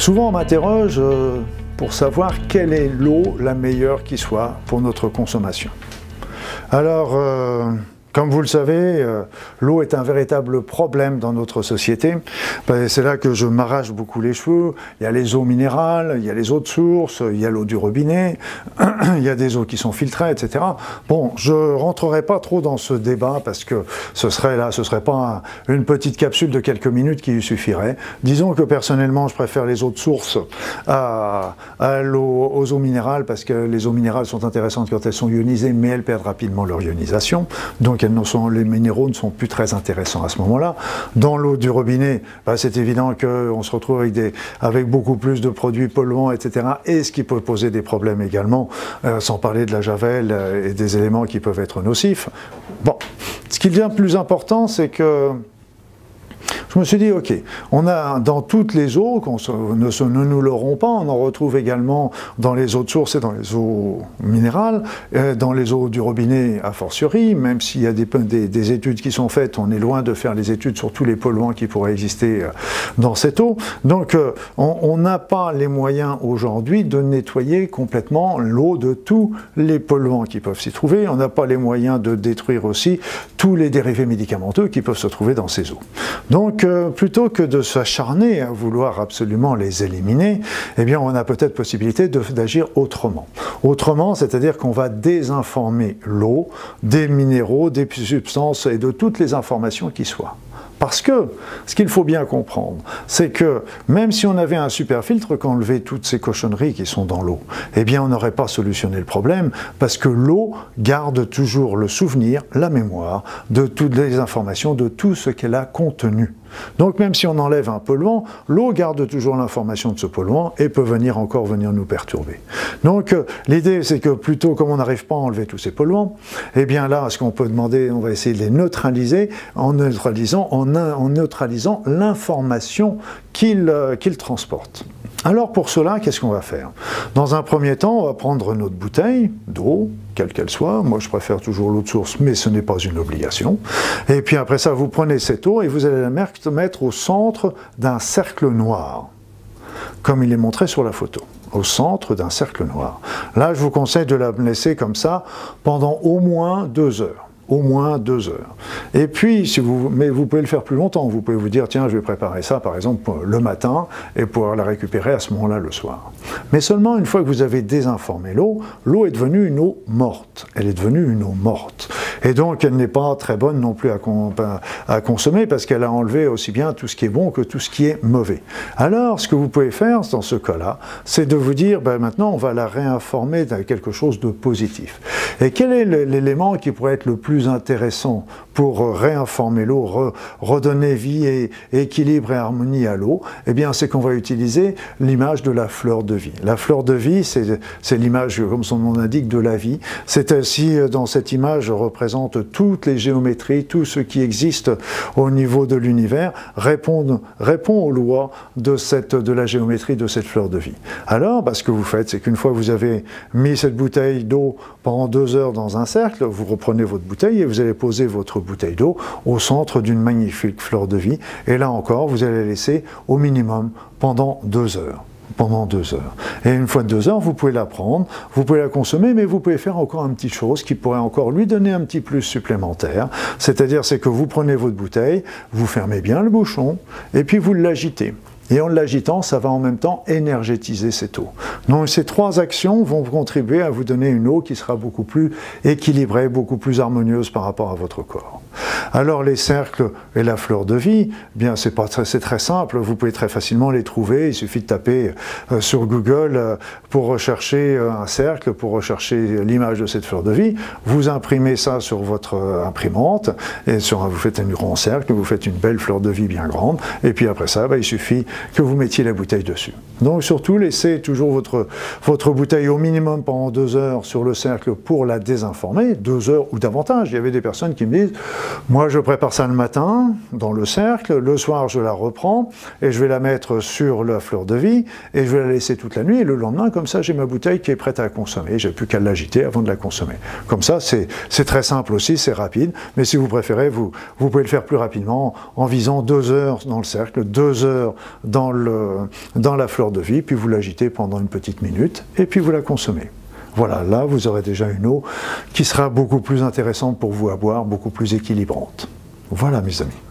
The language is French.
Souvent on m'interroge euh, pour savoir quelle est l'eau la meilleure qui soit pour notre consommation. Alors, euh, comme vous le savez, euh, l'eau est un véritable problème dans notre société. Ben, c'est là que je m'arrache beaucoup les cheveux. Il y a les eaux minérales, il y a les eaux de source, il y a l'eau du robinet, il y a des eaux qui sont filtrées, etc. Bon, je rentrerai pas trop dans ce débat parce que ce serait là, ce serait pas une petite capsule de quelques minutes qui lui suffirait. Disons que personnellement, je préfère les eaux de source à, aux eaux minérales parce que les eaux minérales sont intéressantes quand elles sont ionisées, mais elles perdent rapidement leur ionisation. Donc les minéraux ne sont plus très intéressants à ce moment-là. Dans l'eau du robinet, bah, c'est évident qu'on se retrouve avec, des, avec beaucoup plus de produits polluants, etc. Et ce qui peut poser des problèmes également, euh, sans parler de la javel euh, et des éléments qui peuvent être nocifs. Bon, ce qui devient plus important, c'est que je me suis dit, ok, on a dans toutes les eaux, ne, ne nous l'aurons pas, on en retrouve également dans les eaux de source et dans les eaux minérales, euh, dans les eaux du robinet a fortiori, même s'il y a des, des, études qui sont faites, on est loin de faire les études sur tous les polluants qui pourraient exister euh, dans cette eau. Donc euh, on n'a pas les moyens aujourd'hui de nettoyer complètement l'eau de tous les polluants qui peuvent s'y trouver. On n'a pas les moyens de détruire aussi tous les dérivés médicamenteux qui peuvent se trouver dans ces eaux. Donc plutôt que de s'acharner à vouloir absolument les éliminer, eh bien, on a peut-être possibilité d'agir autrement. Autrement, c'est-à-dire qu'on va désinformer l'eau des minéraux, des substances et de toutes les informations qui soient. Parce que ce qu'il faut bien comprendre, c'est que même si on avait un super filtre qui enlevait toutes ces cochonneries qui sont dans l'eau, eh bien on n'aurait pas solutionné le problème parce que l'eau garde toujours le souvenir, la mémoire de toutes les informations, de tout ce qu'elle a contenu. Donc même si on enlève un polluant, l'eau garde toujours l'information de ce polluant et peut venir encore venir nous perturber. Donc euh, l'idée c'est que plutôt comme on n'arrive pas à enlever tous ces polluants, eh bien là ce qu'on peut demander, on va essayer de les neutraliser en neutralisant, l'information qu'ils euh, transportent. Alors pour cela, qu'est-ce qu'on va faire? Dans un premier temps, on va prendre notre bouteille d'eau, quelle qu'elle soit. Moi, je préfère toujours l'eau de source, mais ce n'est pas une obligation. Et puis après ça, vous prenez cette eau et vous allez la mettre au centre d'un cercle noir, comme il est montré sur la photo au centre d'un cercle noir. Là, je vous conseille de la laisser comme ça pendant au moins deux heures au moins deux heures. Et puis, vous, mais vous pouvez le faire plus longtemps. Vous pouvez vous dire, tiens, je vais préparer ça, par exemple, le matin et pouvoir la récupérer à ce moment-là le soir. Mais seulement une fois que vous avez désinformé l'eau, l'eau est devenue une eau morte. Elle est devenue une eau morte. Et donc, elle n'est pas très bonne non plus à, à consommer parce qu'elle a enlevé aussi bien tout ce qui est bon que tout ce qui est mauvais. Alors, ce que vous pouvez faire dans ce cas-là, c'est de vous dire, ben, maintenant, on va la réinformer de quelque chose de positif. Et quel est l'élément qui pourrait être le plus intéressant pour réinformer l'eau, redonner vie et, équilibre et harmonie à l'eau, eh bien, c'est qu'on va utiliser l'image de la fleur de vie. La fleur de vie, c'est l'image, comme son nom l'indique, de la vie. C'est ainsi, dans cette image, représente toutes les géométries, tout ce qui existe au niveau de l'univers, répond, aux lois de la géométrie de cette fleur de vie. Alors, bah, ce que vous faites, c'est qu'une fois que vous avez mis cette bouteille d'eau pendant deux heures dans un cercle, vous reprenez votre bouteille, et vous allez poser votre bouteille d'eau au centre d'une magnifique fleur de vie. Et là encore, vous allez la laisser au minimum pendant deux heures pendant deux heures. Et une fois de deux heures, vous pouvez la prendre, vous pouvez la consommer, mais vous pouvez faire encore une petite chose qui pourrait encore lui donner un petit plus supplémentaire. C'est-à-dire, c'est que vous prenez votre bouteille, vous fermez bien le bouchon, et puis vous l'agitez. Et en l'agitant, ça va en même temps énergétiser cette eau. Donc ces trois actions vont contribuer à vous donner une eau qui sera beaucoup plus équilibrée, beaucoup plus harmonieuse par rapport à votre corps. Alors les cercles et la fleur de vie, eh bien c'est très, très simple, vous pouvez très facilement les trouver, il suffit de taper euh, sur Google euh, pour rechercher euh, un cercle, pour rechercher l'image de cette fleur de vie, vous imprimez ça sur votre imprimante, et sur, vous faites un grand cercle, vous faites une belle fleur de vie bien grande, et puis après ça, bah, il suffit que vous mettiez la bouteille dessus. Donc surtout, laissez toujours votre, votre bouteille au minimum pendant deux heures sur le cercle pour la désinformer, deux heures ou davantage. Il y avait des personnes qui me disent, moi je prépare ça le matin dans le cercle, le soir je la reprends et je vais la mettre sur la fleur de vie et je vais la laisser toute la nuit et le lendemain, comme ça, j'ai ma bouteille qui est prête à consommer. J'ai plus qu'à l'agiter avant de la consommer. Comme ça, c'est très simple aussi, c'est rapide, mais si vous préférez, vous, vous pouvez le faire plus rapidement en visant deux heures dans le cercle, deux heures dans, le, dans la fleur de vie, puis vous l'agitez pendant une petite minute, et puis vous la consommez. Voilà, là vous aurez déjà une eau qui sera beaucoup plus intéressante pour vous à boire, beaucoup plus équilibrante. Voilà mes amis.